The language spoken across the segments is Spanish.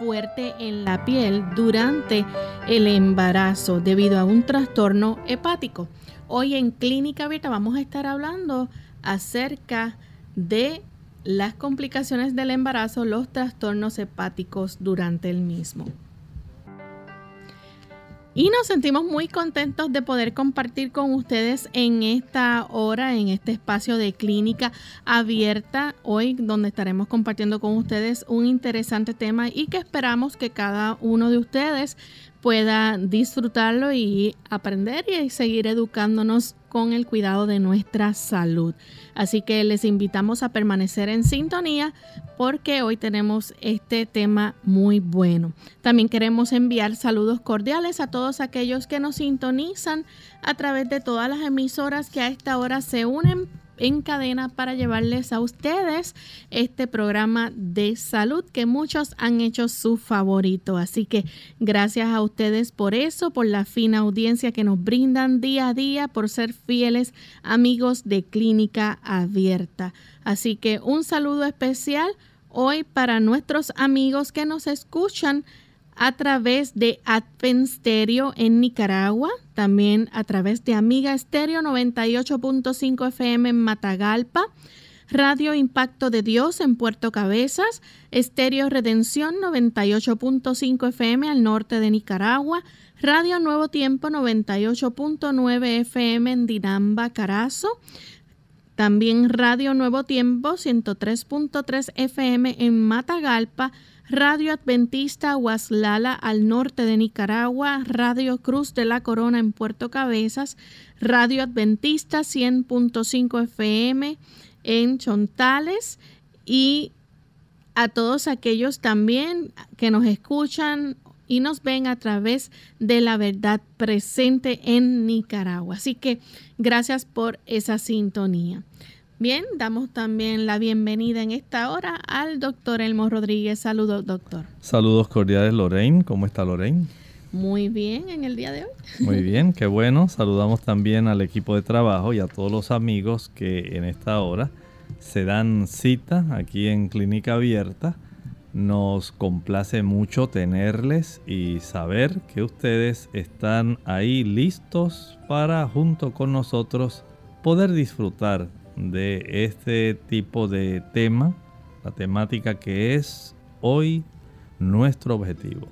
Fuerte en la piel durante el embarazo debido a un trastorno hepático. Hoy en Clínica Abierta vamos a estar hablando acerca de las complicaciones del embarazo, los trastornos hepáticos durante el mismo. Y nos sentimos muy contentos de poder compartir con ustedes en esta hora, en este espacio de clínica abierta, hoy donde estaremos compartiendo con ustedes un interesante tema y que esperamos que cada uno de ustedes pueda disfrutarlo y aprender y seguir educándonos con el cuidado de nuestra salud. Así que les invitamos a permanecer en sintonía porque hoy tenemos este tema muy bueno. También queremos enviar saludos cordiales a todos aquellos que nos sintonizan a través de todas las emisoras que a esta hora se unen en cadena para llevarles a ustedes este programa de salud que muchos han hecho su favorito. Así que gracias a ustedes por eso, por la fina audiencia que nos brindan día a día, por ser fieles amigos de Clínica Abierta. Así que un saludo especial hoy para nuestros amigos que nos escuchan a través de Advent Stereo en Nicaragua, también a través de Amiga Stereo 98.5 FM en Matagalpa, Radio Impacto de Dios en Puerto Cabezas, Estéreo Redención 98.5 FM al norte de Nicaragua, Radio Nuevo Tiempo 98.9 FM en Dinamba, Carazo, también Radio Nuevo Tiempo 103.3 FM en Matagalpa, Radio Adventista Huaslala al norte de Nicaragua, Radio Cruz de la Corona en Puerto Cabezas, Radio Adventista 100.5 FM en Chontales y a todos aquellos también que nos escuchan y nos ven a través de la verdad presente en Nicaragua. Así que gracias por esa sintonía. Bien, damos también la bienvenida en esta hora al doctor Elmo Rodríguez. Saludos, doctor. Saludos cordiales, Lorraine. ¿Cómo está Lorraine? Muy bien en el día de hoy. Muy bien, qué bueno. Saludamos también al equipo de trabajo y a todos los amigos que en esta hora se dan cita aquí en Clínica Abierta. Nos complace mucho tenerles y saber que ustedes están ahí listos para junto con nosotros poder disfrutar de este tipo de tema, la temática que es hoy nuestro objetivo.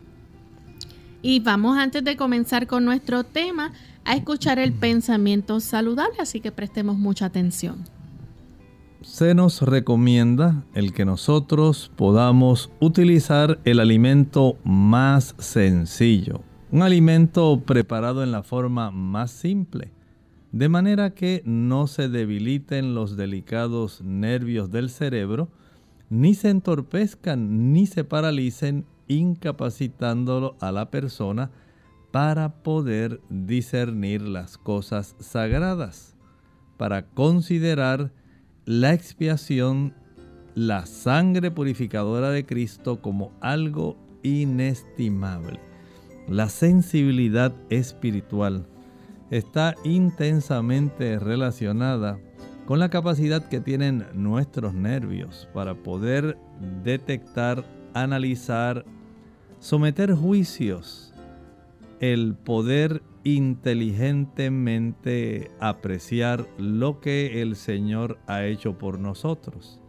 Y vamos antes de comenzar con nuestro tema a escuchar el pensamiento saludable, así que prestemos mucha atención. Se nos recomienda el que nosotros podamos utilizar el alimento más sencillo, un alimento preparado en la forma más simple de manera que no se debiliten los delicados nervios del cerebro, ni se entorpezcan ni se paralicen, incapacitándolo a la persona para poder discernir las cosas sagradas, para considerar la expiación, la sangre purificadora de Cristo como algo inestimable. La sensibilidad espiritual está intensamente relacionada con la capacidad que tienen nuestros nervios para poder detectar, analizar, someter juicios, el poder inteligentemente apreciar lo que el Señor ha hecho por nosotros.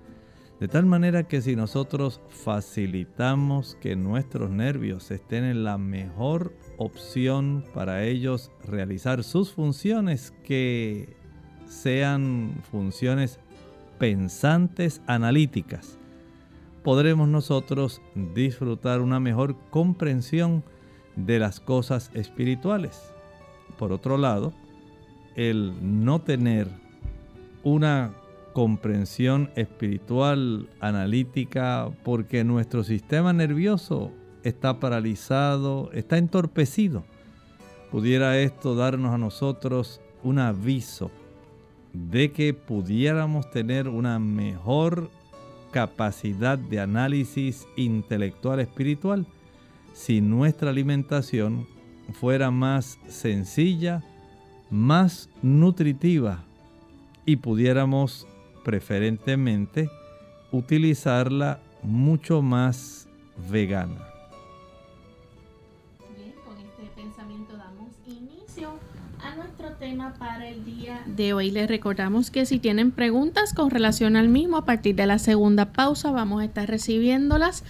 De tal manera que si nosotros facilitamos que nuestros nervios estén en la mejor opción para ellos realizar sus funciones que sean funciones pensantes, analíticas, podremos nosotros disfrutar una mejor comprensión de las cosas espirituales. Por otro lado, el no tener una comprensión espiritual, analítica, porque nuestro sistema nervioso está paralizado, está entorpecido. Pudiera esto darnos a nosotros un aviso de que pudiéramos tener una mejor capacidad de análisis intelectual espiritual si nuestra alimentación fuera más sencilla, más nutritiva y pudiéramos preferentemente utilizarla mucho más vegana. Tema para el día de hoy. Les recordamos que si tienen preguntas con relación al mismo, a partir de la segunda pausa vamos a estar recibiéndolas,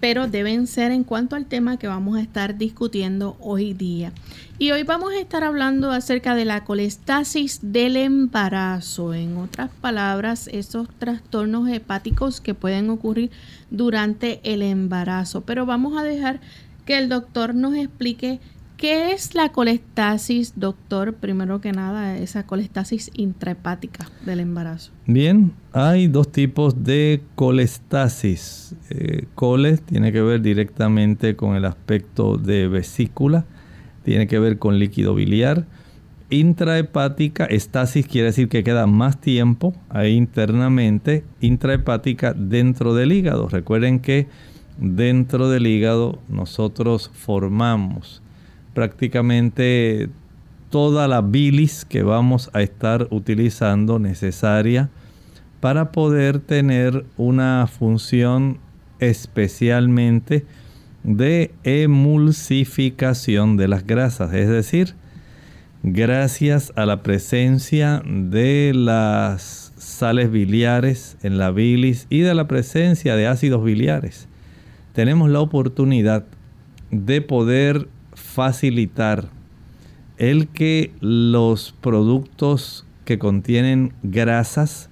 pero deben ser en cuanto al tema que vamos a estar discutiendo hoy día. Y hoy vamos a estar hablando acerca de la colestasis del embarazo. En otras palabras, esos trastornos hepáticos que pueden ocurrir durante el embarazo. Pero vamos a dejar que el doctor nos explique ¿Qué es la colestasis, doctor? Primero que nada, esa colestasis intrahepática del embarazo. Bien, hay dos tipos de colestasis. Eh, coles tiene que ver directamente con el aspecto de vesícula, tiene que ver con líquido biliar. Intrahepática, estasis quiere decir que queda más tiempo ahí internamente. Intrahepática dentro del hígado. Recuerden que dentro del hígado nosotros formamos prácticamente toda la bilis que vamos a estar utilizando necesaria para poder tener una función especialmente de emulsificación de las grasas, es decir, gracias a la presencia de las sales biliares en la bilis y de la presencia de ácidos biliares, tenemos la oportunidad de poder facilitar el que los productos que contienen grasas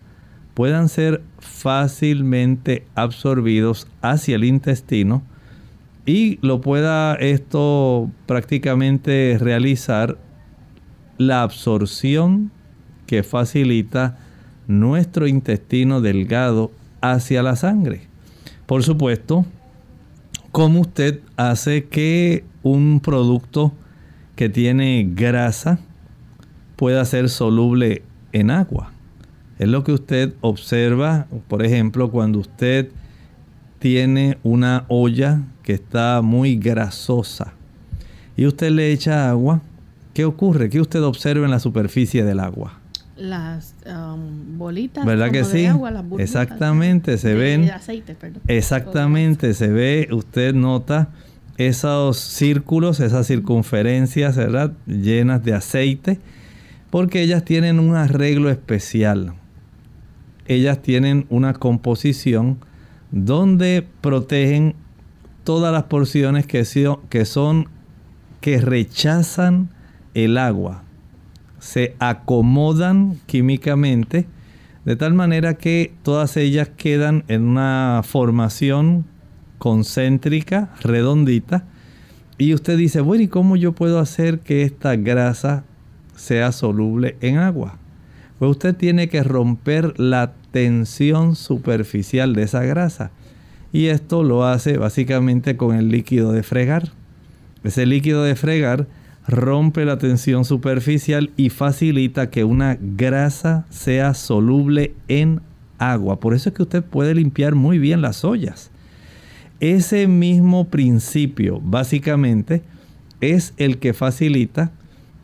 puedan ser fácilmente absorbidos hacia el intestino y lo pueda esto prácticamente realizar la absorción que facilita nuestro intestino delgado hacia la sangre. Por supuesto, ¿cómo usted hace que un producto que tiene grasa pueda ser soluble en agua. Es lo que usted observa, por ejemplo, cuando usted tiene una olla que está muy grasosa y usted le echa agua, ¿qué ocurre? ¿Qué usted observa en la superficie del agua? Las um, bolitas ¿verdad que sí? exactamente, se ven. Exactamente, se ve, usted nota esos círculos, esas circunferencias, ¿verdad? Llenas de aceite, porque ellas tienen un arreglo especial. Ellas tienen una composición donde protegen todas las porciones que, que son que rechazan el agua. Se acomodan químicamente de tal manera que todas ellas quedan en una formación concéntrica, redondita. Y usted dice, bueno, ¿y cómo yo puedo hacer que esta grasa sea soluble en agua? Pues usted tiene que romper la tensión superficial de esa grasa. Y esto lo hace básicamente con el líquido de fregar. Ese líquido de fregar rompe la tensión superficial y facilita que una grasa sea soluble en agua. Por eso es que usted puede limpiar muy bien las ollas. Ese mismo principio básicamente es el que facilita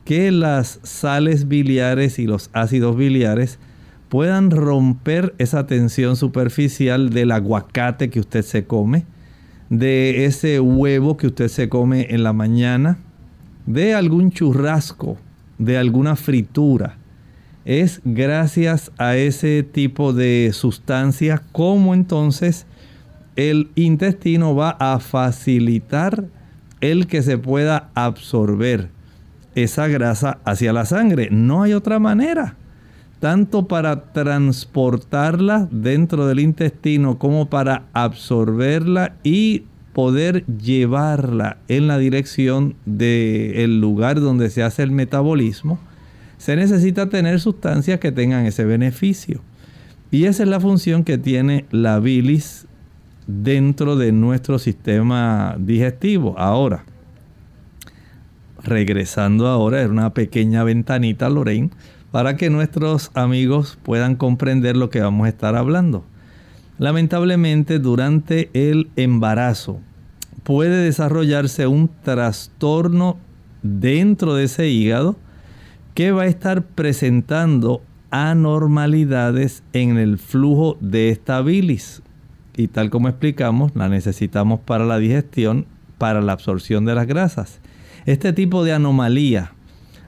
que las sales biliares y los ácidos biliares puedan romper esa tensión superficial del aguacate que usted se come, de ese huevo que usted se come en la mañana, de algún churrasco, de alguna fritura. Es gracias a ese tipo de sustancias como entonces el intestino va a facilitar el que se pueda absorber esa grasa hacia la sangre. No hay otra manera tanto para transportarla dentro del intestino como para absorberla y poder llevarla en la dirección del lugar donde se hace el metabolismo, se necesita tener sustancias que tengan ese beneficio. Y esa es la función que tiene la bilis dentro de nuestro sistema digestivo. Ahora, regresando ahora, es una pequeña ventanita, Lorraine, para que nuestros amigos puedan comprender lo que vamos a estar hablando. Lamentablemente durante el embarazo puede desarrollarse un trastorno dentro de ese hígado que va a estar presentando anormalidades en el flujo de esta bilis. Y tal como explicamos, la necesitamos para la digestión, para la absorción de las grasas. Este tipo de anomalía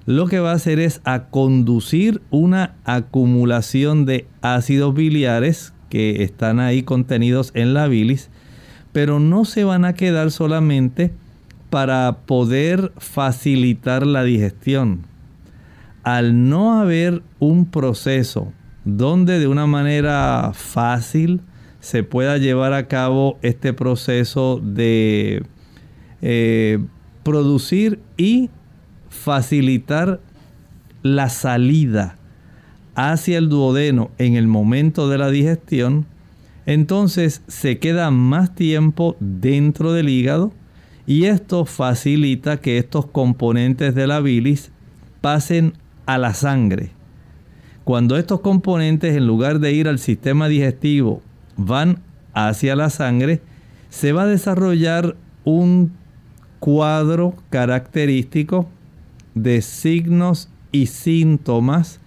lo que va a hacer es a conducir una acumulación de ácidos biliares que están ahí contenidos en la bilis, pero no se van a quedar solamente para poder facilitar la digestión. Al no haber un proceso donde de una manera fácil se pueda llevar a cabo este proceso de eh, producir y facilitar la salida hacia el duodeno en el momento de la digestión, entonces se queda más tiempo dentro del hígado y esto facilita que estos componentes de la bilis pasen a la sangre. Cuando estos componentes en lugar de ir al sistema digestivo van hacia la sangre, se va a desarrollar un cuadro característico de signos y síntomas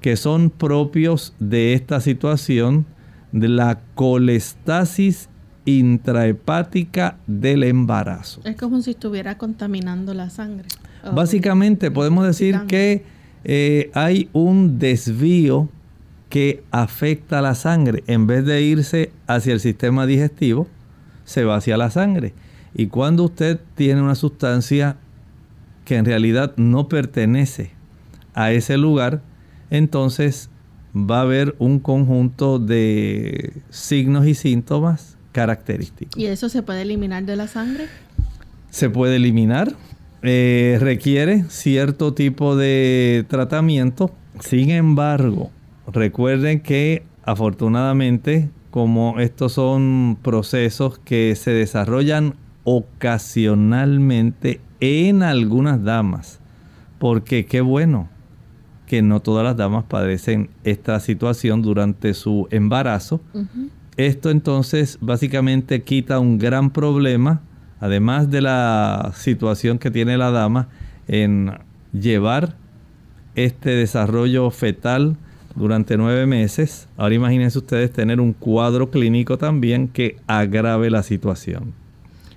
que son propios de esta situación de la colestasis intrahepática del embarazo. Es como si estuviera contaminando la sangre. Básicamente podemos decir que eh, hay un desvío que afecta a la sangre. En vez de irse hacia el sistema digestivo, se va hacia la sangre. Y cuando usted tiene una sustancia que en realidad no pertenece a ese lugar, entonces va a haber un conjunto de signos y síntomas característicos. ¿Y eso se puede eliminar de la sangre? Se puede eliminar, eh, requiere cierto tipo de tratamiento. Sin embargo, recuerden que afortunadamente, como estos son procesos que se desarrollan ocasionalmente en algunas damas, porque qué bueno que no todas las damas padecen esta situación durante su embarazo. Esto entonces básicamente quita un gran problema, además de la situación que tiene la dama en llevar este desarrollo fetal durante nueve meses. Ahora imagínense ustedes tener un cuadro clínico también que agrave la situación.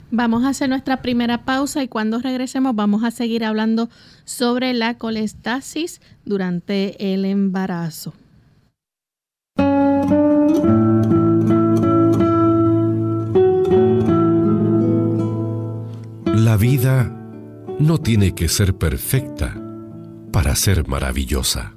Vamos a hacer nuestra primera pausa y cuando regresemos vamos a seguir hablando sobre la colestasis durante el embarazo. La vida no tiene que ser perfecta para ser maravillosa.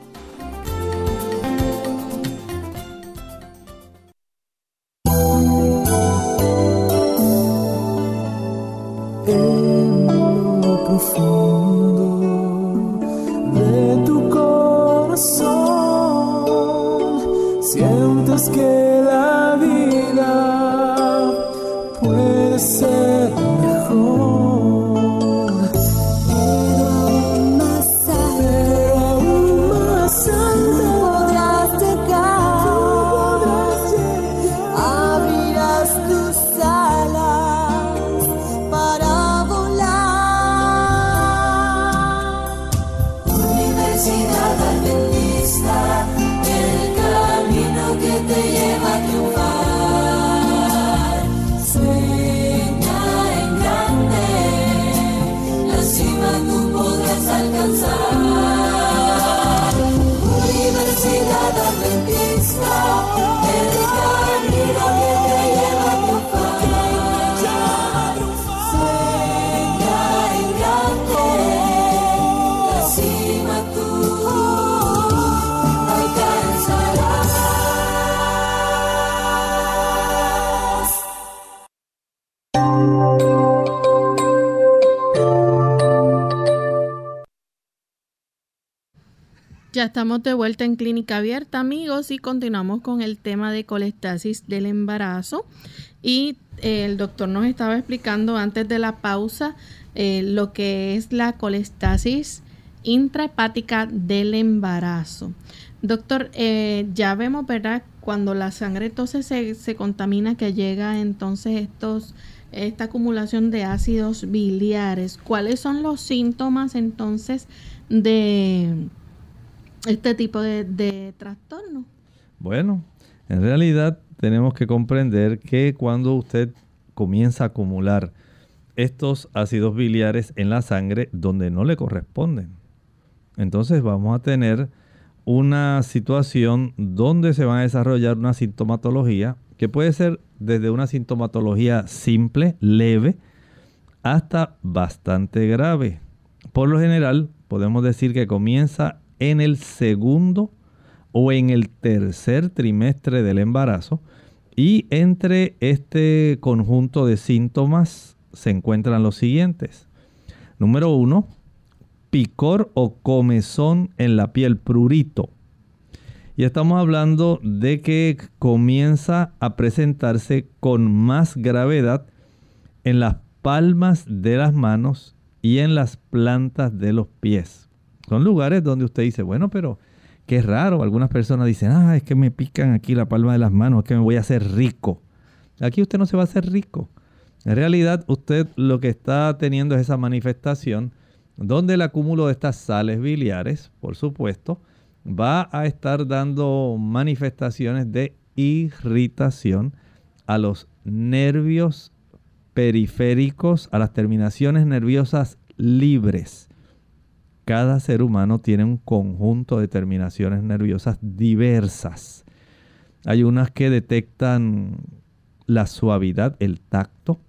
De vuelta en Clínica Abierta, amigos, y continuamos con el tema de colestasis del embarazo. Y eh, el doctor nos estaba explicando antes de la pausa eh, lo que es la colestasis intrahepática del embarazo. Doctor, eh, ya vemos, ¿verdad? Cuando la sangre entonces se, se contamina, que llega entonces estos, esta acumulación de ácidos biliares. ¿Cuáles son los síntomas entonces de este tipo de, trastorno? Bueno, en realidad tenemos que comprender que cuando usted comienza a acumular estos ácidos biliares en la sangre donde no le corresponden, entonces vamos a tener una situación donde se va a desarrollar una sintomatología que puede ser desde una sintomatología simple, leve, hasta bastante grave. Por lo general, podemos decir que comienza en el segundo o en el tercer trimestre del embarazo. Y entre este conjunto de síntomas se encuentran los siguientes. Número uno, picor o comezón en la piel, prurito. Y estamos hablando de que comienza a presentarse con más gravedad en las palmas de las manos y en las plantas de los pies. Son lugares donde usted dice, bueno, pero qué raro. Algunas personas dicen, ah, es que me pican aquí la palma de las manos, es que me voy a hacer rico. Aquí usted no se va a hacer rico. En realidad, usted lo que está teniendo es esa manifestación donde el acúmulo de estas sales biliares, por supuesto, va a estar dando manifestaciones de irritación a los nervios periféricos, a las terminaciones nerviosas libres cada ser humano tiene un conjunto de terminaciones nerviosas diversas. Hay unas que detectan la suavidad, el tacto.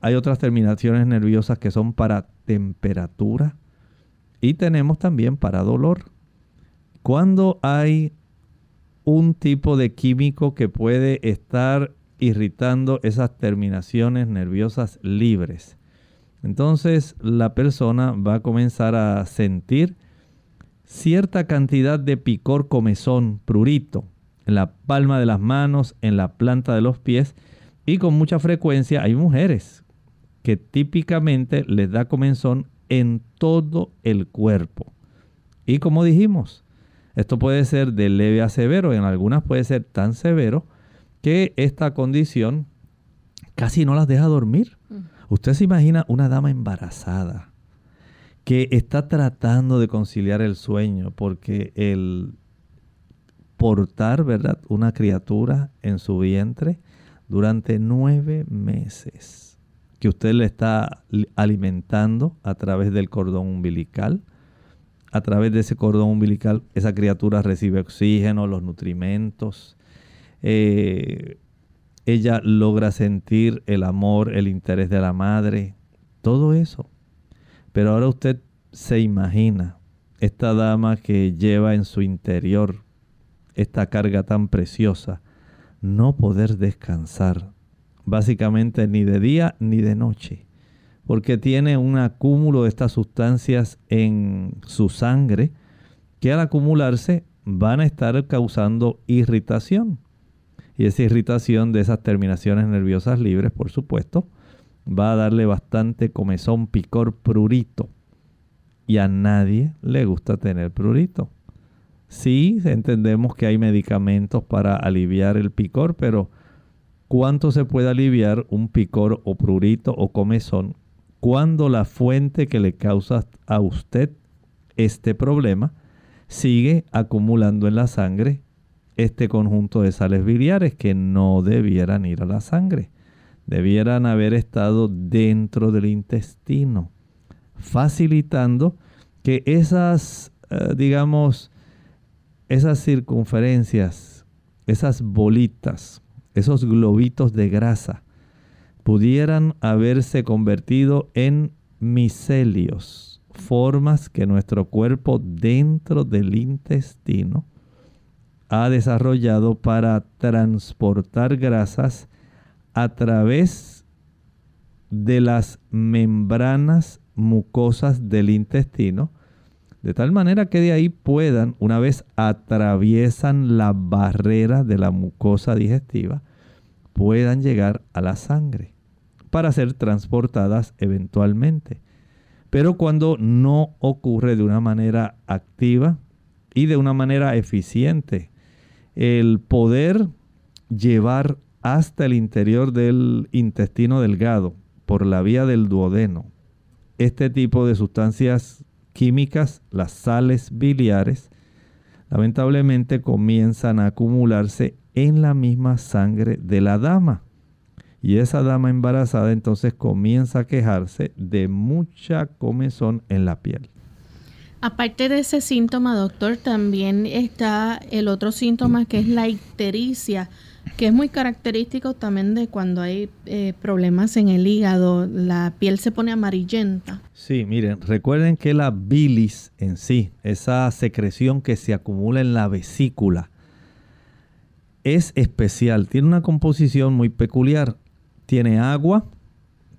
Hay otras terminaciones nerviosas que son para temperatura. Y tenemos también para dolor. Cuando hay un tipo de químico que puede estar irritando esas terminaciones nerviosas libres, entonces la persona va a comenzar a sentir cierta cantidad de picor, comezón, prurito en la palma de las manos, en la planta de los pies y con mucha frecuencia hay mujeres que típicamente les da comezón en todo el cuerpo. Y como dijimos, esto puede ser de leve a severo, en algunas puede ser tan severo que esta condición casi no las deja dormir. Usted se imagina una dama embarazada que está tratando de conciliar el sueño porque el portar, ¿verdad? Una criatura en su vientre durante nueve meses, que usted le está alimentando a través del cordón umbilical. A través de ese cordón umbilical, esa criatura recibe oxígeno, los nutrimentos. Eh, ella logra sentir el amor, el interés de la madre, todo eso. Pero ahora usted se imagina esta dama que lleva en su interior esta carga tan preciosa, no poder descansar, básicamente ni de día ni de noche, porque tiene un acúmulo de estas sustancias en su sangre que al acumularse van a estar causando irritación. Y esa irritación de esas terminaciones nerviosas libres, por supuesto, va a darle bastante comezón, picor, prurito. Y a nadie le gusta tener prurito. Sí, entendemos que hay medicamentos para aliviar el picor, pero ¿cuánto se puede aliviar un picor o prurito o comezón cuando la fuente que le causa a usted este problema sigue acumulando en la sangre este conjunto de sales biliares que no debieran ir a la sangre? Debieran haber estado dentro del intestino, facilitando que esas, eh, digamos, esas circunferencias, esas bolitas, esos globitos de grasa, pudieran haberse convertido en micelios, formas que nuestro cuerpo dentro del intestino ha desarrollado para transportar grasas a través de las membranas mucosas del intestino de tal manera que de ahí puedan, una vez atraviesan la barrera de la mucosa digestiva, puedan llegar a la sangre para ser transportadas eventualmente. Pero cuando no ocurre de una manera activa y de una manera eficiente, el poder llevar hasta el interior del intestino delgado por la vía del duodeno este tipo de sustancias químicas, las sales biliares, lamentablemente comienzan a acumularse en la misma sangre de la dama. Y esa dama embarazada entonces comienza a quejarse de mucha comezón en la piel. Aparte de ese síntoma, doctor, también está el otro síntoma que es la ictericia que es muy característico también de cuando hay eh, problemas en el hígado, la piel se pone amarillenta. Sí, miren, recuerden que la bilis en sí, esa secreción que se acumula en la vesícula, es especial, tiene una composición muy peculiar. Tiene agua,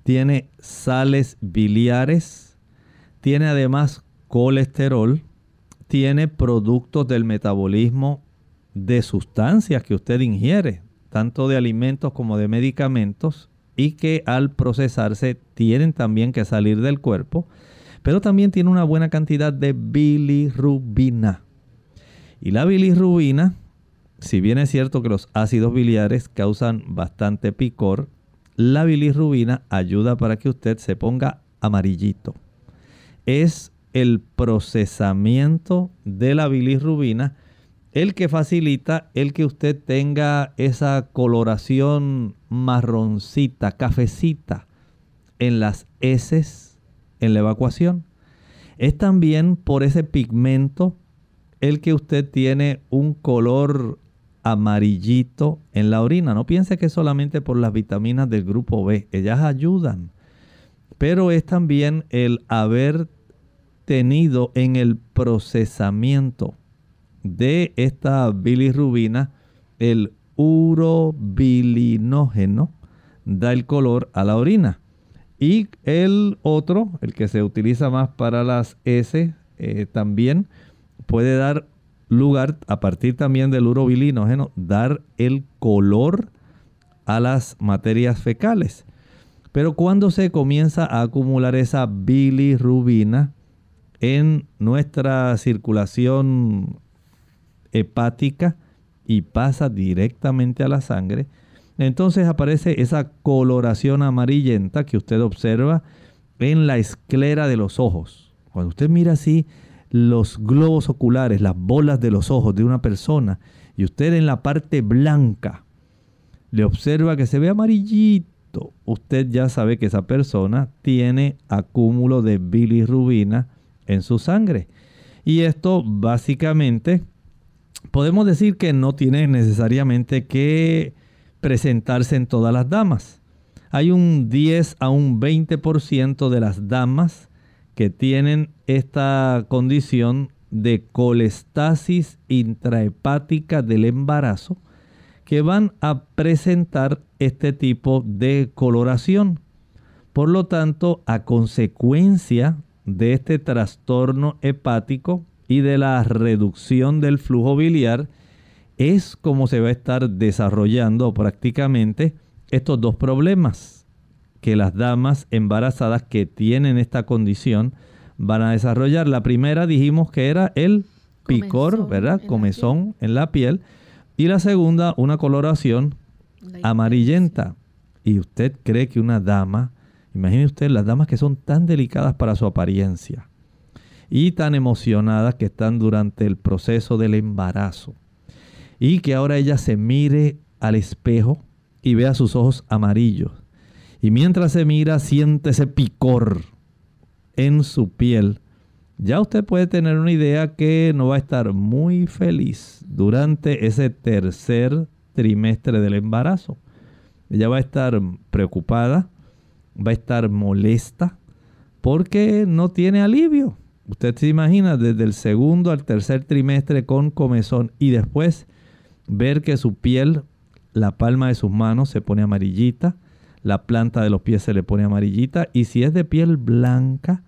tiene sales biliares, tiene además colesterol, tiene productos del metabolismo de sustancias que usted ingiere, tanto de alimentos como de medicamentos, y que al procesarse tienen también que salir del cuerpo, pero también tiene una buena cantidad de bilirrubina. Y la bilirrubina, si bien es cierto que los ácidos biliares causan bastante picor, la bilirrubina ayuda para que usted se ponga amarillito. Es el procesamiento de la bilirrubina el que facilita el que usted tenga esa coloración marroncita, cafecita en las heces, en la evacuación. Es también por ese pigmento el que usted tiene un color amarillito en la orina. No piense que es solamente por las vitaminas del grupo B, ellas ayudan. Pero es también el haber en el procesamiento de esta bilirrubina, el urobilinógeno, da el color a la orina. Y el otro, el que se utiliza más para las S, eh, también puede dar lugar, a partir también del urobilinógeno, dar el color a las materias fecales. Pero cuando se comienza a acumular esa bilirrubina en nuestra circulación hepática y pasa directamente a la sangre, entonces aparece esa coloración amarillenta que usted observa en la esclera de los ojos. Cuando usted mira así los globos oculares, las bolas de los ojos de una persona, y usted en la parte blanca le observa que se ve amarillito, usted ya sabe que esa persona tiene acúmulo de bilirrubina en su sangre. Y esto básicamente podemos decir que no tiene necesariamente que presentarse en todas las damas. Hay un 10 a un 20% de las damas que tienen esta condición de colestasis intrahepática del embarazo que van a presentar este tipo de coloración. Por lo tanto, a consecuencia de este trastorno hepático, y de la reducción del flujo biliar, es como se va a estar desarrollando prácticamente estos dos problemas que las damas embarazadas que tienen esta condición van a desarrollar. La primera dijimos que era el picor, ¿verdad? Comezón en la piel. Y la segunda, una coloración amarillenta. Y usted cree que una dama, imagine usted las damas que son tan delicadas para su apariencia y tan emocionadas que están durante el proceso del embarazo y que ahora ella se mire al espejo y vea sus ojos amarillos. Y mientras se mira siente ese picor en su piel. Ya usted puede tener una idea que no va a estar muy feliz durante ese tercer trimestre del embarazo. Ella va a estar preocupada, va a estar molesta porque no tiene alivio. Usted se imagina desde el segundo al tercer trimestre con comezón y después ver que su piel, la palma de sus manos se pone amarillita, la planta de los pies se le pone amarillita y si es de piel blanca,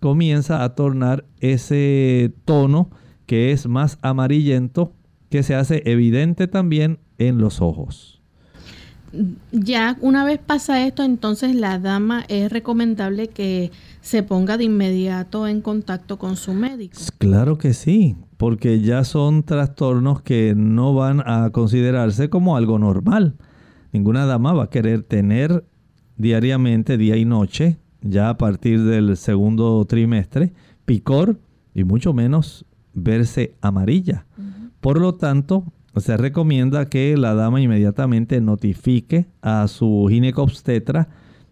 comienza a tornar ese tono que es más amarillento que se hace evidente también en los ojos. Ya una vez pasa esto, entonces la dama es recomendable que se ponga de inmediato en contacto con su médico. Claro que sí, porque ya son trastornos que no van a considerarse como algo normal. Ninguna dama va a querer tener diariamente, día y noche, ya a partir del segundo trimestre, picor y mucho menos verse amarilla. Por lo tanto, se recomienda que la dama inmediatamente notifique a su ginecobstetra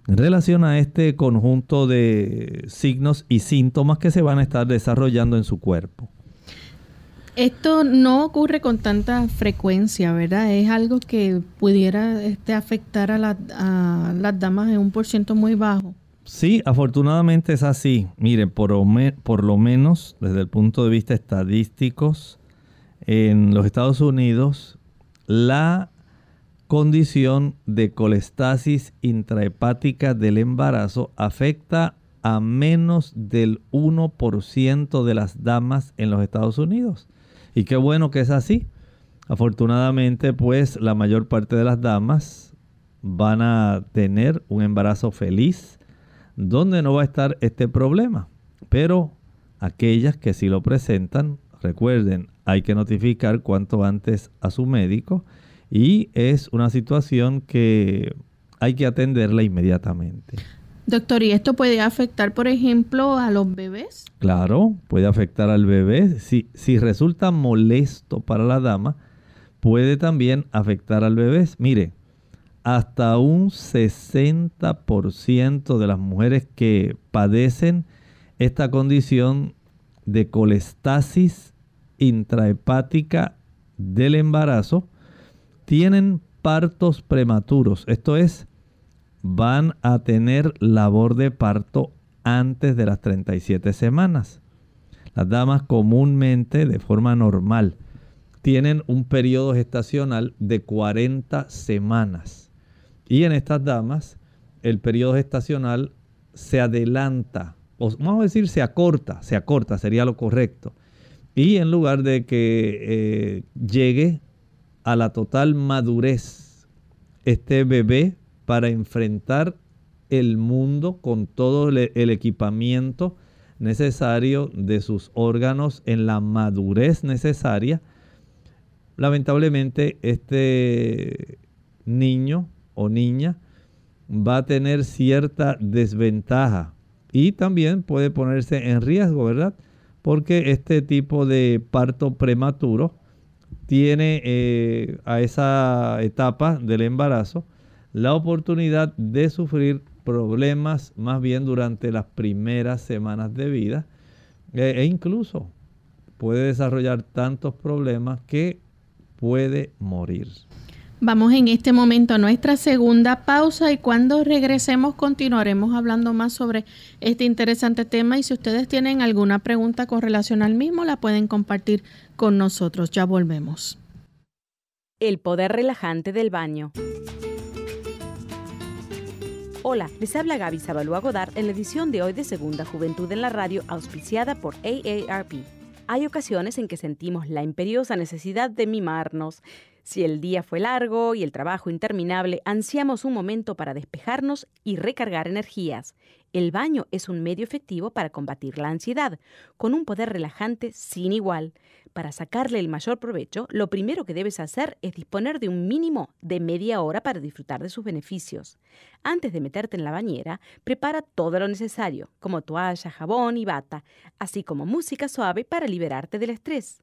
en relación a este conjunto de signos y síntomas que se van a estar desarrollando en su cuerpo. Esto no ocurre con tanta frecuencia, ¿verdad? Es algo que pudiera este, afectar a, las damas en un porciento muy bajo. Sí, afortunadamente es así. Mire, por, por lo menos desde el punto de vista estadísticos, en los Estados Unidos la condición de colestasis intrahepática del embarazo afecta a menos del 1% de las damas en los Estados Unidos. Y qué bueno que es así. Afortunadamente, pues la mayor parte de las damas van a tener un embarazo feliz donde no va a estar este problema. Pero aquellas que sí lo presentan, recuerden, hay que notificar cuanto antes a su médico y es una situación que hay que atenderla inmediatamente. Doctor, ¿y esto puede afectar, por ejemplo, a los bebés? Claro, puede afectar al bebé. Si, si resulta molesto para la dama, puede también afectar al bebé. Mire, hasta un 60% de las mujeres que padecen esta condición de colestasis intrahepática del embarazo tienen partos prematuros. Esto es, van a tener labor de parto antes de las 37 semanas. Las damas comúnmente, de forma normal, tienen un periodo gestacional de 40 semanas. Y en estas damas, el periodo gestacional se adelanta, o vamos a decir se acorta, se acorta, sería lo correcto y en lugar de que eh, llegue a la total madurez este bebé para enfrentar el mundo con todo el equipamiento necesario de sus órganos en la madurez necesaria, lamentablemente este niño o niña va a tener cierta desventaja y también puede ponerse en riesgo, ¿verdad? Porque este tipo de parto prematuro tiene eh, a esa etapa del embarazo la oportunidad de sufrir problemas más bien durante las primeras semanas de vida e, e incluso puede desarrollar tantos problemas que puede morir. Vamos en este momento a nuestra segunda pausa y cuando regresemos continuaremos hablando más sobre este interesante tema y si ustedes tienen alguna pregunta con relación al mismo la pueden compartir con nosotros. Ya volvemos. El poder relajante del baño. Hola, les habla Gaby Zabalúa Godard en la edición de hoy de Segunda Juventud en la Radio auspiciada por AARP. Hay ocasiones en que sentimos la imperiosa necesidad de mimarnos. Si el día fue largo y el trabajo interminable, ansiamos un momento para despejarnos y recargar energías. El baño es un medio efectivo para combatir la ansiedad, con un poder relajante sin igual. Para sacarle el mayor provecho, lo primero que debes hacer es disponer de un mínimo de media hora para disfrutar de sus beneficios. Antes de meterte en la bañera, prepara todo lo necesario, como toalla, jabón y bata, así como música suave para liberarte del estrés.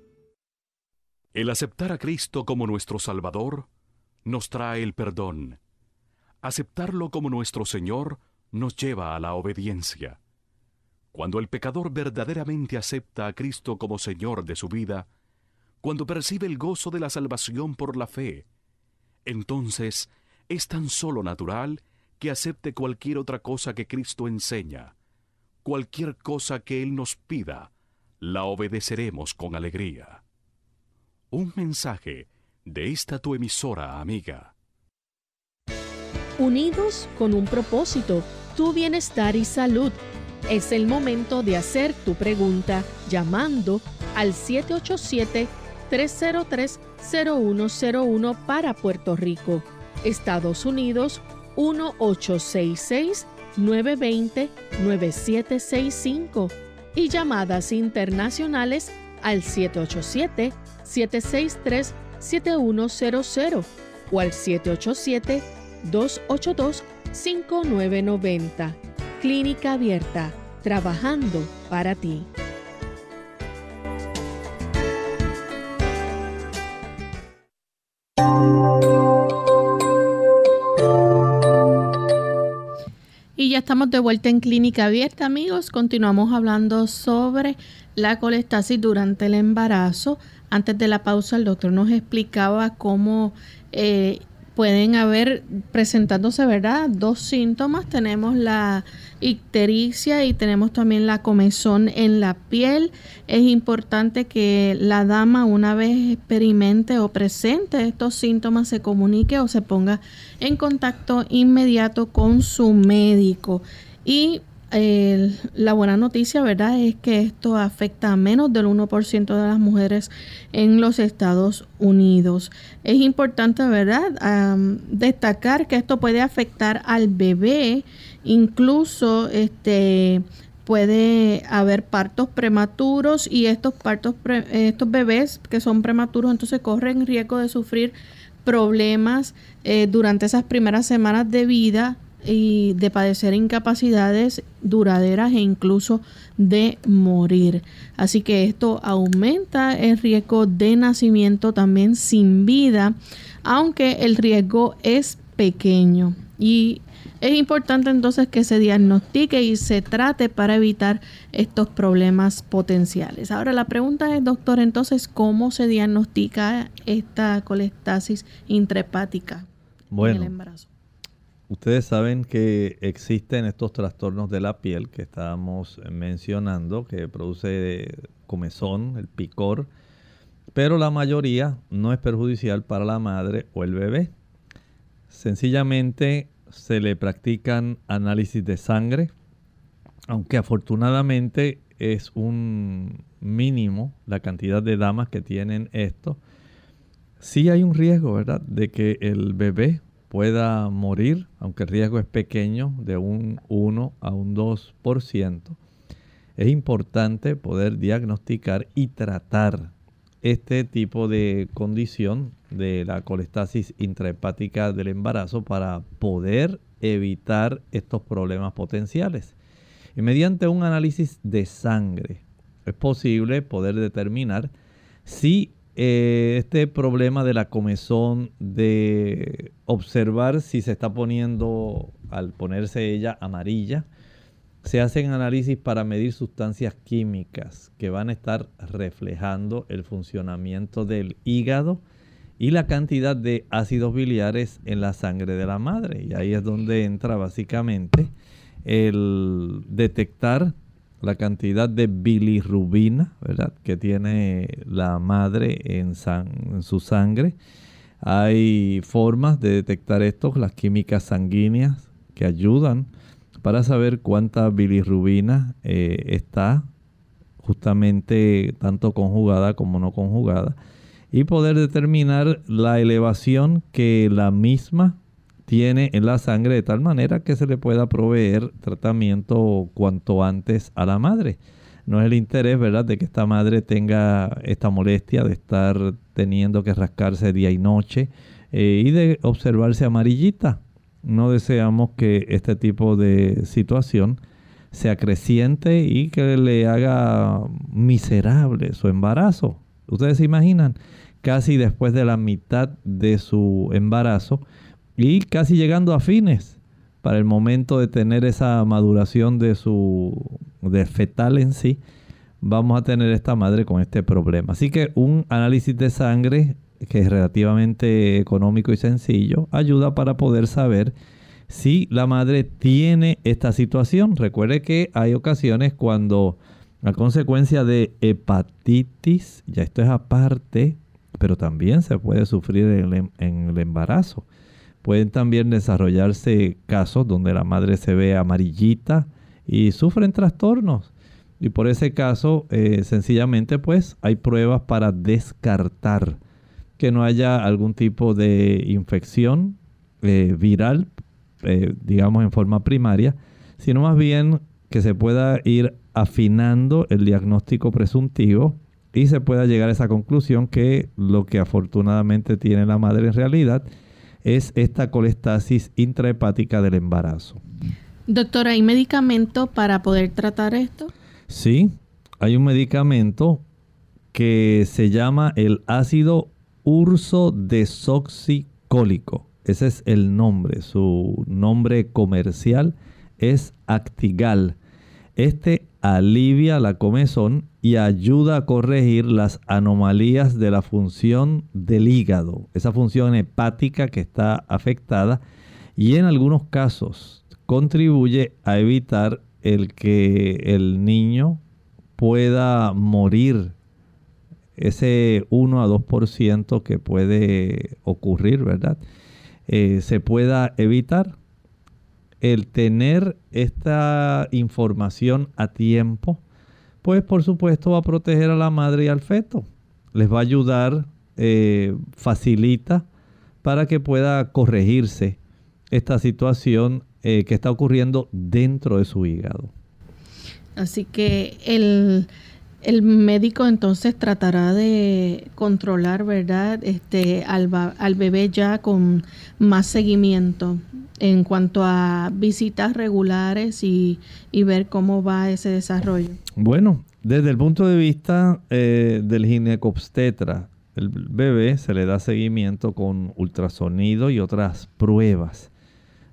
El aceptar a Cristo como nuestro Salvador nos trae el perdón. Aceptarlo como nuestro Señor nos lleva a la obediencia. Cuando el pecador verdaderamente acepta a Cristo como Señor de su vida, cuando percibe el gozo de la salvación por la fe, entonces es tan solo natural que acepte cualquier otra cosa que Cristo enseña. Cualquier cosa que Él nos pida, la obedeceremos con alegría un mensaje de esta tu emisora amiga. Unidos con un propósito, tu bienestar y salud. Es el momento de hacer tu pregunta llamando al 787-303-0101 para Puerto Rico, Estados Unidos 1866-920-9765 y llamadas internacionales al 787 763-7100 o al 787-282-5990. Clínica Abierta, trabajando para ti. Y ya estamos de vuelta en Clínica Abierta, amigos. Continuamos hablando sobre la colestasis durante el embarazo. Antes de la pausa, el doctor nos explicaba cómo eh, pueden haber presentándose, ¿verdad? Dos síntomas. Tenemos la ictericia y tenemos también la comezón en la piel. Es importante que la dama una vez experimente o presente estos síntomas se comunique o se ponga en contacto inmediato con su médico. Y la buena noticia, ¿verdad?, es que esto afecta a menos del 1% de las mujeres en los Estados Unidos. Es importante, ¿verdad?, destacar que esto puede afectar al bebé, incluso este puede haber partos prematuros y estos partos estos bebés que son prematuros entonces corren riesgo de sufrir problemas eh, durante esas primeras semanas de vida y de padecer incapacidades duraderas e incluso de morir. Así que esto aumenta el riesgo de nacimiento también sin vida, aunque el riesgo es pequeño. Y es importante entonces que se diagnostique y se trate para evitar estos problemas potenciales. Ahora la pregunta es, doctor, entonces, ¿cómo se diagnostica esta colestasis intrahepática en el embarazo? Ustedes saben que existen estos trastornos de la piel que estábamos mencionando, que produce comezón, el picor, pero la mayoría no es perjudicial para la madre o el bebé. Sencillamente se le practican análisis de sangre, aunque afortunadamente es un mínimo la cantidad de damas que tienen esto. Sí hay un riesgo, ¿verdad?, de que el bebé pueda morir, aunque el riesgo es pequeño, de un 1 a un 2%, es importante poder diagnosticar y tratar este tipo de condición de la colestasis intrahepática del embarazo para poder evitar estos problemas potenciales. Y mediante un análisis de sangre es posible poder determinar si eh, este problema de la comezón, de observar si se está poniendo, al ponerse ella amarilla, se hacen análisis para medir sustancias químicas que van a estar reflejando el funcionamiento del hígado y la cantidad de ácidos biliares en la sangre de la madre. Y ahí es donde entra básicamente el detectar la cantidad de bilirrubina ¿verdad? que tiene la madre en, su sangre. Hay formas de detectar esto, las químicas sanguíneas que ayudan para saber cuánta bilirrubina eh, está justamente tanto conjugada como no conjugada y poder determinar la elevación que la misma tiene en la sangre de tal manera que se le pueda proveer tratamiento cuanto antes a la madre. No es el interés, ¿verdad?, de que esta madre tenga esta molestia de estar teniendo que rascarse día y noche eh, y de observarse amarillita no deseamos que este tipo de situación sea creciente y que le haga miserable su embarazo. Ustedes se imaginan, casi después de la mitad de su embarazo y casi llegando a fines para el momento de tener esa maduración de su de fetal en sí, vamos a tener esta madre con este problema. Así que un análisis de sangre que es relativamente económico y sencillo, ayuda para poder saber si la madre tiene esta situación. Recuerde que hay ocasiones cuando a consecuencia de hepatitis, ya esto es aparte, pero también se puede sufrir en el, en el embarazo. Pueden también desarrollarse casos donde la madre se ve amarillita y sufren trastornos. Y por ese caso, eh, sencillamente, pues hay pruebas para descartar que no haya algún tipo de infección eh, viral, eh, digamos en forma primaria, sino más bien que se pueda ir afinando el diagnóstico presuntivo y se pueda llegar a esa conclusión que lo que afortunadamente tiene la madre en realidad es esta colestasis intrahepática del embarazo. Doctora, ¿hay medicamento para poder tratar esto? Sí, hay un medicamento que se llama el ácido urso desoxicólico. Ese es el nombre. Su nombre comercial es Actigal. Este alivia la comezón y ayuda a corregir las anomalías de la función del hígado, esa función hepática que está afectada y en algunos casos contribuye a evitar el que el niño pueda morir ese 1 a 2% que puede ocurrir, ¿verdad? Eh, se pueda evitar. El tener esta información a tiempo, pues por supuesto va a proteger a la madre y al feto. Les va a ayudar, eh, facilita para que pueda corregirse esta situación eh, que está ocurriendo dentro de su hígado. Así que el, el médico entonces tratará de controlar, ¿verdad? Este, al, al bebé ya con más seguimiento en cuanto a visitas regulares y, ver cómo va ese desarrollo. Bueno, desde el punto de vista eh, del ginecobstetra, el bebé se le da seguimiento con ultrasonido y otras pruebas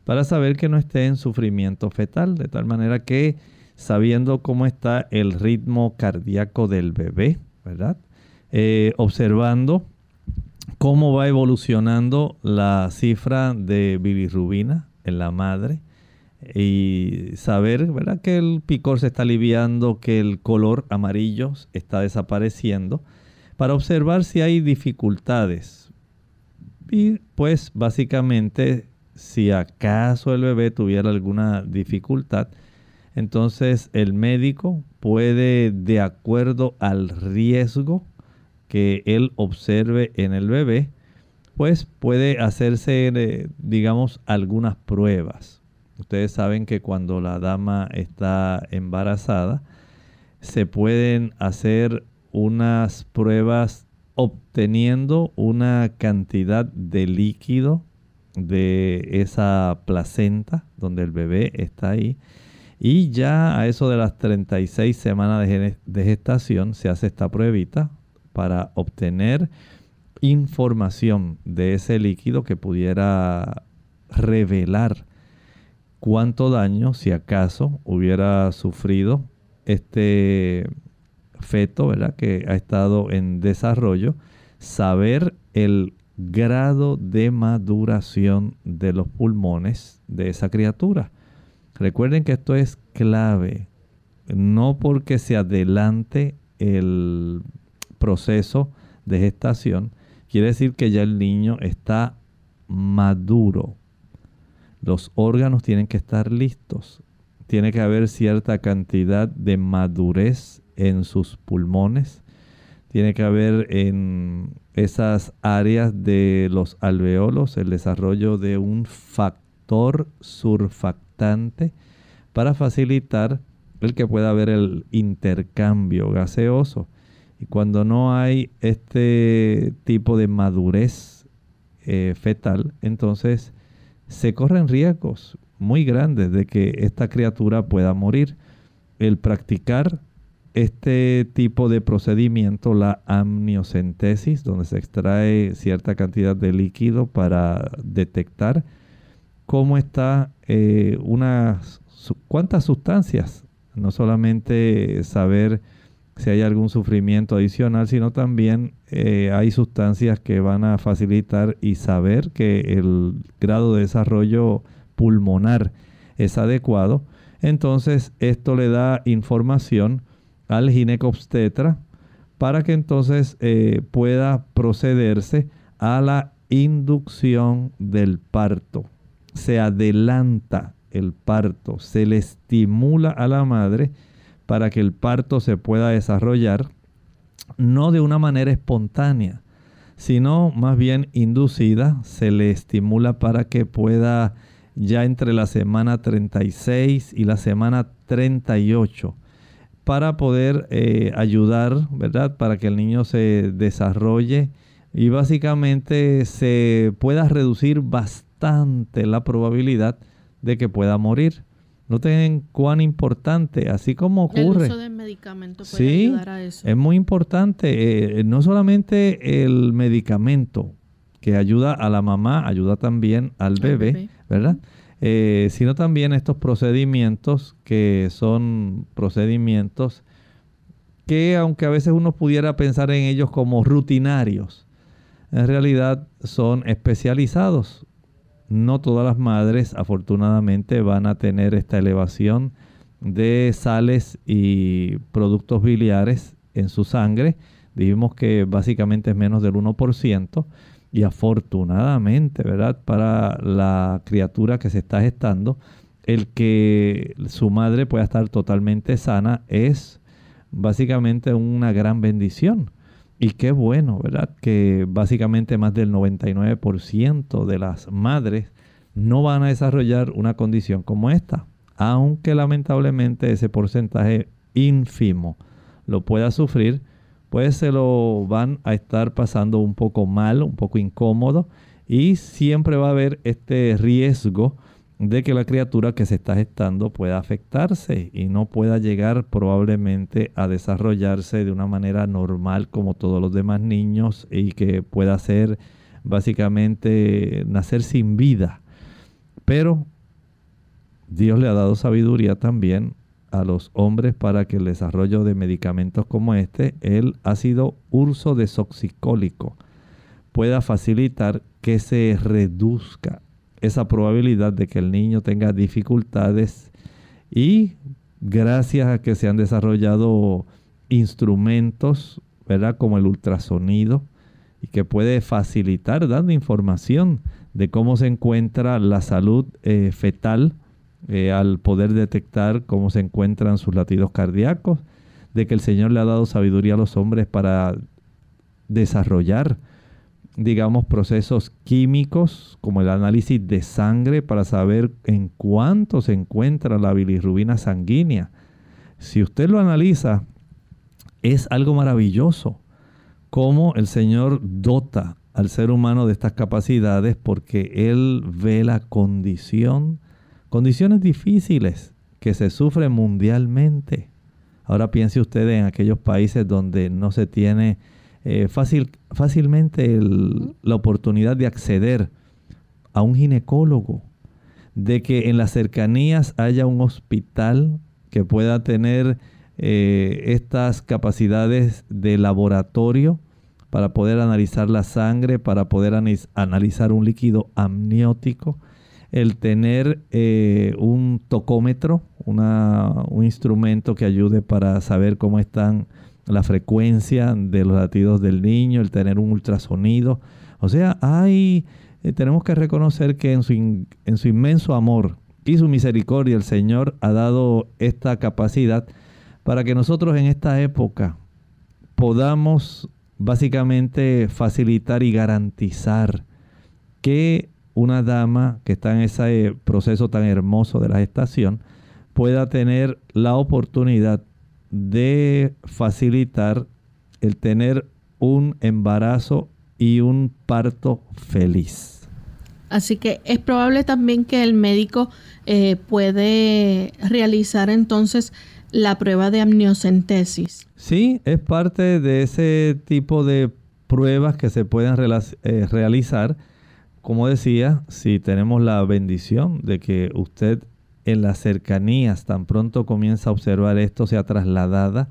para saber que no esté en sufrimiento fetal, de tal manera que sabiendo cómo está el ritmo cardíaco del bebé, ¿verdad? Eh, observando cómo va evolucionando la cifra de bilirrubina en la madre y saber, ¿verdad? Que el picor se está aliviando, que el color amarillo está desapareciendo, para observar si hay dificultades. Y pues básicamente, si acaso el bebé tuviera alguna dificultad, entonces el médico puede, de acuerdo al riesgo que él observe en el bebé, pues puede hacerse, eh, digamos, algunas pruebas. Ustedes saben que cuando la dama está embarazada, se pueden hacer unas pruebas obteniendo una cantidad de líquido de esa placenta donde el bebé está ahí. Y ya a eso de las 36 semanas de, gestación se hace esta pruebita para obtener información de ese líquido que pudiera revelar cuánto daño, si acaso, hubiera sufrido este feto, ¿verdad? Que ha estado en desarrollo, saber el grado de maduración de los pulmones de esa criatura. Recuerden que esto es clave, no porque se adelante el proceso de gestación, quiere decir que ya el niño está maduro. Los órganos tienen que estar listos. Tiene que haber cierta cantidad de madurez en sus pulmones. Tiene que haber en esas áreas de los alveolos el desarrollo de un factor surfactante para facilitar el que pueda haber el intercambio gaseoso. Y cuando no hay este tipo de madurez eh, fetal, entonces se corren riesgos muy grandes de que esta criatura pueda morir. El practicar este tipo de procedimiento, la amniocentesis, donde se extrae cierta cantidad de líquido para detectar cómo está eh, unas cuántas sustancias, no solamente saber si hay algún sufrimiento adicional, sino también eh, hay sustancias que van a facilitar y saber que el grado de desarrollo pulmonar es adecuado. Entonces esto le da información al ginecobstetra para que entonces eh, pueda procederse a la inducción del parto. Se adelanta el parto, se le estimula a la madre para que el parto se pueda desarrollar no de una manera espontánea, sino más bien inducida, se le estimula para que pueda ya entre la semana 36 y la semana 38 para poder eh, ayudar, ¿verdad? Para que el niño se desarrolle y básicamente se pueda reducir bastante la probabilidad de que pueda morir. Noten cuán importante, así como ocurre. El uso de medicamentos puede sí, ayudar a eso. Es muy importante, eh, no solamente el medicamento que ayuda a la mamá, ayuda también al bebé, ¿verdad? Eh, sino también estos procedimientos que son procedimientos que aunque a veces uno pudiera pensar en ellos como rutinarios, en realidad son especializados no todas las madres afortunadamente van a tener esta elevación de sales y productos biliares en su sangre. Dijimos que básicamente es menos del 1%. Y afortunadamente, ¿verdad? Para la criatura que se está gestando, el que su madre pueda estar totalmente sana es básicamente una gran bendición. Y qué bueno, ¿verdad? Que básicamente más del 99% de las madres no van a desarrollar una condición como esta. Aunque lamentablemente ese porcentaje ínfimo lo pueda sufrir, pues se lo van a estar pasando un poco mal, un poco incómodo y siempre va a haber este riesgo de que la criatura que se está gestando pueda afectarse y no pueda llegar probablemente a desarrollarse de una manera normal como todos los demás niños y que pueda ser básicamente nacer sin vida. Pero Dios le ha dado sabiduría también a los hombres para que el desarrollo de medicamentos como este, el ácido urso desoxicólico, pueda facilitar que se reduzca esa probabilidad de que el niño tenga dificultades y gracias a que se han desarrollado instrumentos, ¿verdad? Como el ultrasonido y que puede facilitar dando información de cómo se encuentra la salud eh, fetal eh, al poder detectar cómo se encuentran sus latidos cardíacos, de que el Señor le ha dado sabiduría a los hombres para desarrollar digamos, procesos químicos como el análisis de sangre para saber en cuánto se encuentra la bilirrubina sanguínea. Si usted lo analiza, es algo maravilloso. cómo el Señor dota al ser humano de estas capacidades porque Él ve la condición, condiciones difíciles que se sufren mundialmente. Ahora piense usted en aquellos países donde no se tiene eh, fácil, fácilmente la oportunidad de acceder a un ginecólogo, de que en las cercanías haya un hospital que pueda tener eh, estas capacidades de laboratorio para poder analizar la sangre, para poder analizar un líquido amniótico, el tener eh, un tocómetro, un instrumento que ayude para saber cómo están la frecuencia de los latidos del niño, el tener un ultrasonido. O sea, hay, eh, tenemos que reconocer que en su, en su inmenso amor y su misericordia el Señor ha dado esta capacidad para que nosotros en esta época podamos básicamente facilitar y garantizar que una dama que está en ese proceso tan hermoso de la gestación pueda tener la oportunidad de facilitar el tener un embarazo y un parto feliz. Así que es probable también que el médico eh, puede realizar entonces la prueba de amniocentesis. Sí, es parte de ese tipo de pruebas que se pueden eh, realizar. Como decía, si tenemos la bendición de que usted en las cercanías tan pronto comienza a observar esto, sea trasladada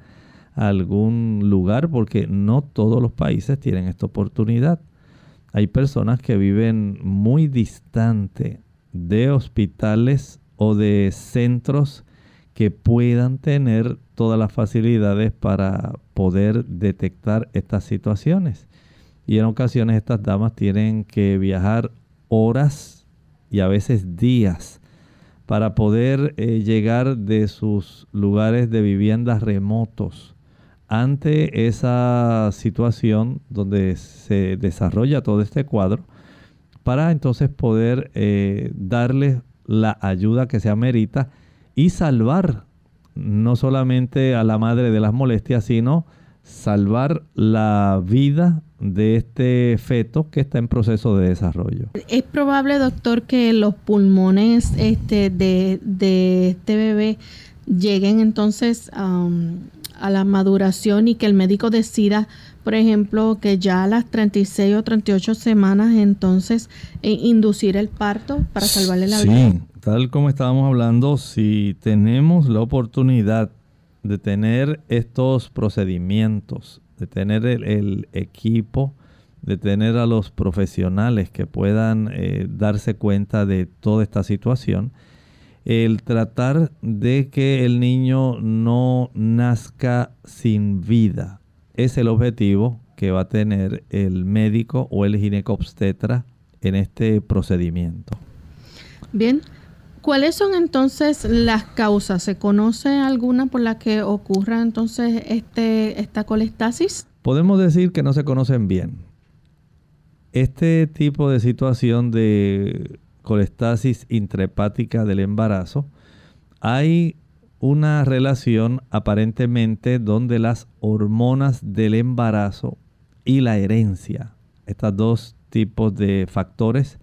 a algún lugar, porque no todos los países tienen esta oportunidad. Hay personas que viven muy distante de hospitales o de centros que puedan tener todas las facilidades para poder detectar estas situaciones. Y en ocasiones estas damas tienen que viajar horas y a veces días para poder eh, llegar de sus lugares de viviendas remotos ante esa situación donde se desarrolla todo este cuadro para entonces poder eh, darles la ayuda que se amerita y salvar no solamente a la madre de las molestias, sino salvar la vida de este feto que está en proceso de desarrollo. Es probable, doctor, que los pulmones este, de, este bebé lleguen entonces a la maduración y que el médico decida, por ejemplo, que ya a las 36 o 38 semanas entonces eh, inducir el parto para salvarle la vida. Sí, tal como estábamos hablando, si tenemos la oportunidad de tener estos procedimientos, de tener el, equipo, de tener a los profesionales que puedan eh, darse cuenta de toda esta situación, el tratar de que el niño no nazca sin vida es el objetivo que va a tener el médico o el ginecobstetra en este procedimiento. Bien, ¿Cuáles son entonces las causas? ¿Se conoce alguna por la que ocurra entonces este, esta colestasis? Podemos decir que no se conocen bien. Este tipo de situación de colestasis intrahepática del embarazo, hay una relación aparentemente donde las hormonas del embarazo y la herencia, estos dos tipos de factores,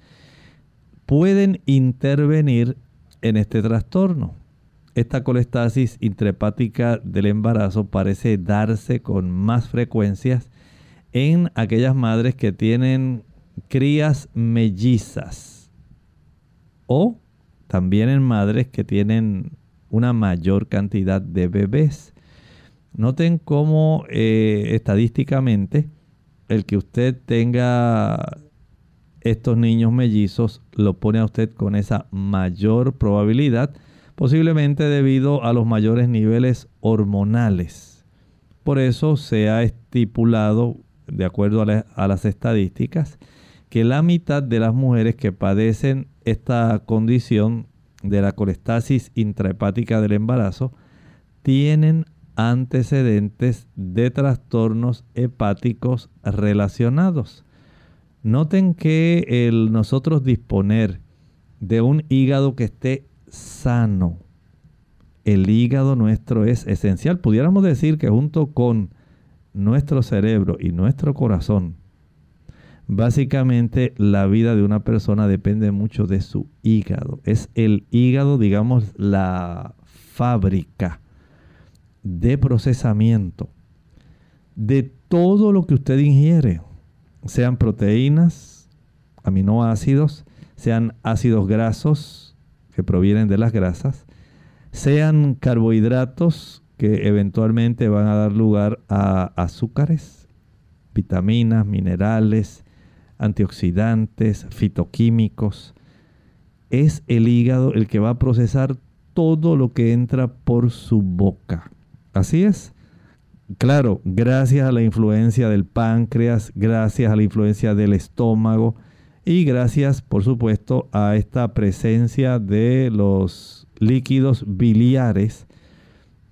pueden intervenir en este trastorno. Esta colestasis intrahepática del embarazo parece darse con más frecuencias en aquellas madres que tienen crías mellizas o también en madres que tienen una mayor cantidad de bebés. Noten cómo eh, estadísticamente el que usted tenga estos niños mellizos lo pone a usted con esa mayor probabilidad, posiblemente debido a los mayores niveles hormonales. Por eso se ha estipulado, de acuerdo a, las estadísticas, que la mitad de las mujeres que padecen esta condición de la colestasis intrahepática del embarazo tienen antecedentes de trastornos hepáticos relacionados. Noten que el nosotros disponer de un hígado que esté sano, el hígado nuestro es esencial. Pudiéramos decir que junto con nuestro cerebro y nuestro corazón, básicamente la vida de una persona depende mucho de su hígado. Es el hígado, digamos, la fábrica de procesamiento de todo lo que usted ingiere, sean proteínas, aminoácidos, sean ácidos grasos que provienen de las grasas, sean carbohidratos que eventualmente van a dar lugar a azúcares, vitaminas, minerales, antioxidantes, fitoquímicos. Es el hígado el que va a procesar todo lo que entra por su boca. Así es. Claro, gracias a la influencia del páncreas, gracias a la influencia del estómago y gracias, por supuesto, a esta presencia de los líquidos biliares,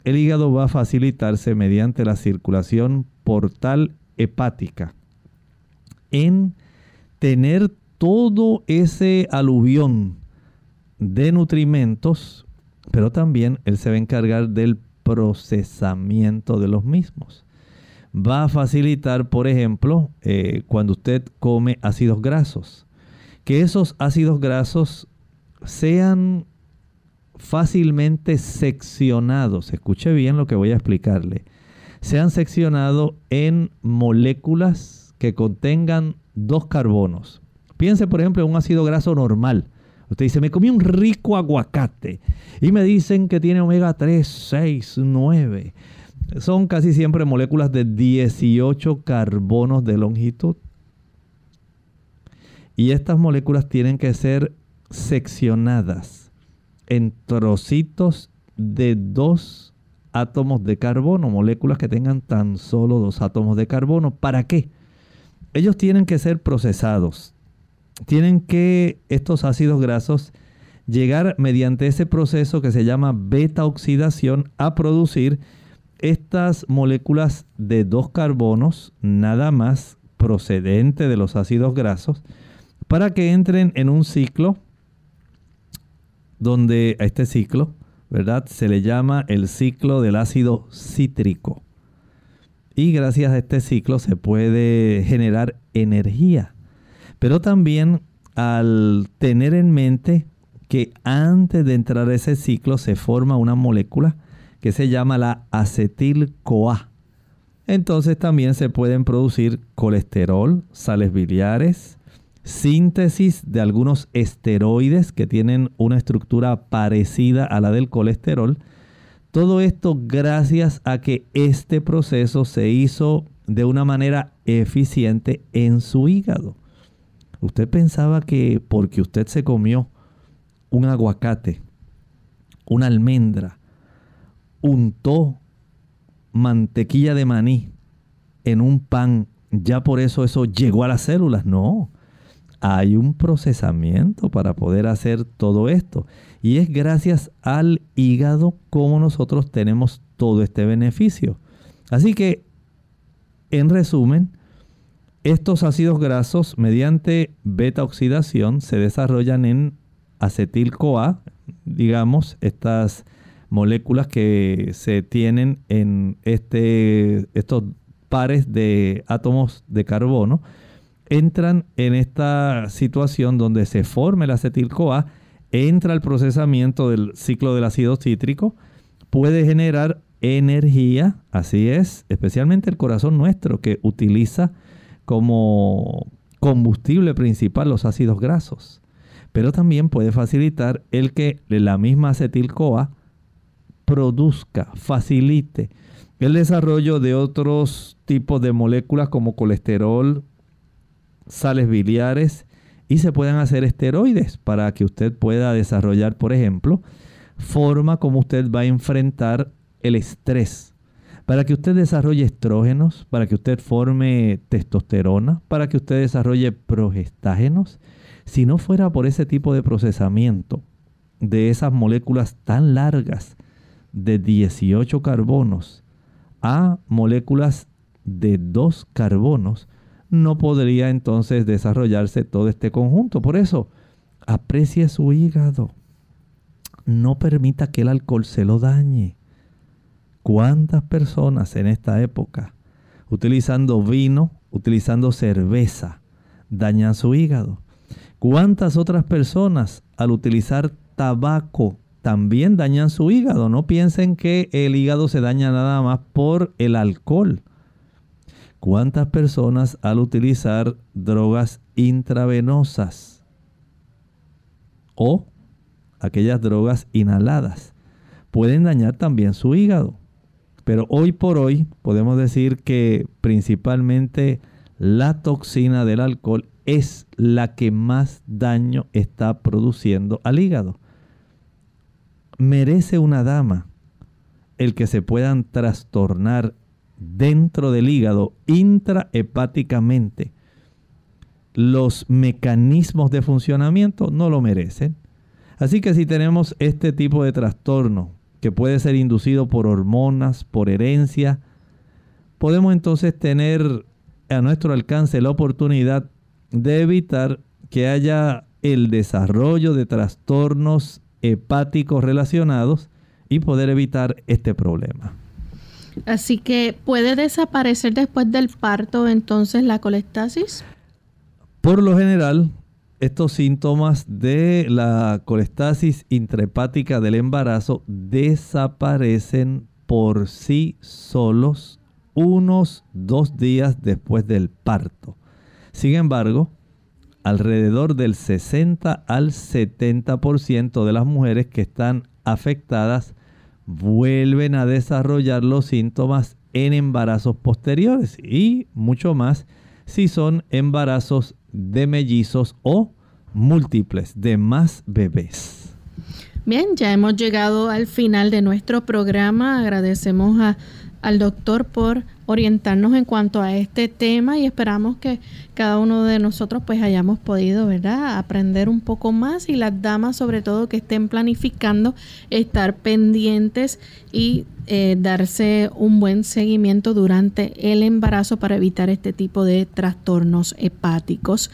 el hígado va a facilitarse mediante la circulación portal hepática. En tener todo ese aluvión de nutrimentos, pero también él se va a encargar del procesamiento de los mismos. Va a facilitar, por ejemplo, eh, cuando usted come ácidos grasos, que esos ácidos grasos sean fácilmente seccionados. Escuche bien lo que voy a explicarle. Sean seccionados en moléculas que contengan dos carbonos. Piense, por ejemplo, en un ácido graso normal. Usted dice, me comí un rico aguacate y me dicen que tiene omega 3, 6, 9. Son casi siempre moléculas de 18 carbonos de longitud. Y estas moléculas tienen que ser seccionadas en trocitos de dos átomos de carbono, moléculas que tengan tan solo dos átomos de carbono. ¿Para qué? Ellos tienen que ser procesados tienen que estos ácidos grasos llegar mediante ese proceso que se llama beta oxidación a producir estas moléculas de dos carbonos nada más procedente de los ácidos grasos para que entren en un ciclo donde a este ciclo, ¿verdad? Se le llama el ciclo del ácido cítrico. Y gracias a este ciclo se puede generar energía pero también al tener en mente que antes de entrar a ese ciclo se forma una molécula que se llama la acetil-CoA. Entonces también se pueden producir colesterol, sales biliares, síntesis de algunos esteroides que tienen una estructura parecida a la del colesterol. Todo esto gracias a que este proceso se hizo de una manera eficiente en su hígado. Usted pensaba que porque usted se comió un aguacate, una almendra, untó mantequilla de maní en un pan, ya por eso eso llegó a las células. No, hay un procesamiento para poder hacer todo esto. Y es gracias al hígado como nosotros tenemos todo este beneficio. Así que, en resumen, estos ácidos grasos, mediante beta oxidación, se desarrollan en acetil-CoA, digamos, estas moléculas que se tienen en este, estos pares de átomos de carbono, entran en esta situación donde se forma el acetil-CoA, entra el procesamiento del ciclo del ácido cítrico, puede generar energía, así es, especialmente el corazón nuestro que utiliza como combustible principal los ácidos grasos, pero también puede facilitar el que la misma acetil-CoA produzca, facilite el desarrollo de otros tipos de moléculas como colesterol, sales biliares y se puedan hacer esteroides para que usted pueda desarrollar, por ejemplo, forma como usted va a enfrentar el estrés para que usted desarrolle estrógenos, para que usted forme testosterona, para que usted desarrolle progestágenos, si no fuera por ese tipo de procesamiento de esas moléculas tan largas de 18 carbonos a moléculas de 2 carbonos, no podría entonces desarrollarse todo este conjunto. Por eso, aprecie su hígado. No permita que el alcohol se lo dañe. ¿Cuántas personas en esta época utilizando vino, utilizando cerveza, dañan su hígado. ¿Cuántas otras personas al utilizar tabaco también dañan su hígado? No piensen que el hígado se daña nada más por el alcohol. ¿Cuántas personas al utilizar drogas intravenosas o aquellas drogas inhaladas pueden dañar también su hígado? Pero hoy por hoy podemos decir que principalmente la toxina del alcohol es la que más daño está produciendo al hígado. Merece una dama el que se puedan trastornar dentro del hígado intrahepáticamente. Los mecanismos de funcionamiento no lo merecen. Así que si tenemos este tipo de trastorno que puede ser inducido por hormonas, por herencia, podemos entonces tener a nuestro alcance la oportunidad de evitar que haya el desarrollo de trastornos hepáticos relacionados y poder evitar este problema. Así que puede desaparecer después del parto entonces la colestasis. Por lo general, estos síntomas de la colestasis intrahepática del embarazo desaparecen por sí solos unos dos días después del parto. Sin embargo, alrededor del 60 al 70% de las mujeres que están afectadas vuelven a desarrollar los síntomas en embarazos posteriores y mucho más si son embarazos de mellizos o múltiples de más bebés. Bien, ya hemos llegado al final de nuestro programa. Agradecemos a al doctor por orientarnos en cuanto a este tema y esperamos que cada uno de nosotros pues hayamos podido, ¿verdad?, aprender un poco más y las damas sobre todo que estén planificando estar pendientes y eh, darse un buen seguimiento durante el embarazo para evitar este tipo de trastornos hepáticos.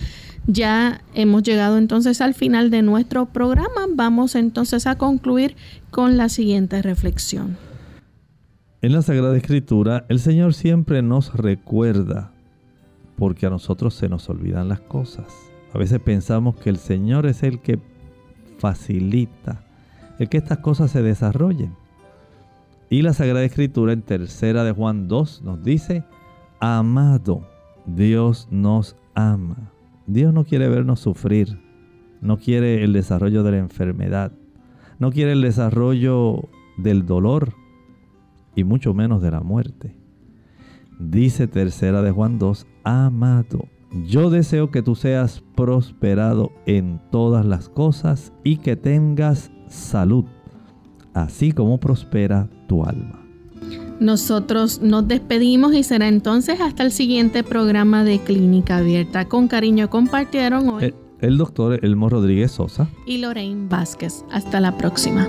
Ya hemos llegado entonces al final de nuestro programa. Vamos entonces a concluir con la siguiente reflexión. En la Sagrada Escritura el Señor siempre nos recuerda, porque a nosotros se nos olvidan las cosas. A veces pensamos que el Señor es el que facilita el que estas cosas se desarrollen. Y la Sagrada Escritura en tercera de Juan 2 nos dice, amado, Dios nos ama. Dios no quiere vernos sufrir, no quiere el desarrollo de la enfermedad, no quiere el desarrollo del dolor, y mucho menos de la muerte. Dice tercera de Juan 2, amado, yo deseo que tú seas prosperado en todas las cosas y que tengas salud, así como prospera tu alma. Nosotros nos despedimos y será entonces hasta el siguiente programa de Clínica Abierta. Con cariño compartieron hoy el, el doctor Elmo Rodríguez Sosa y Lorraine Vázquez. Hasta la próxima.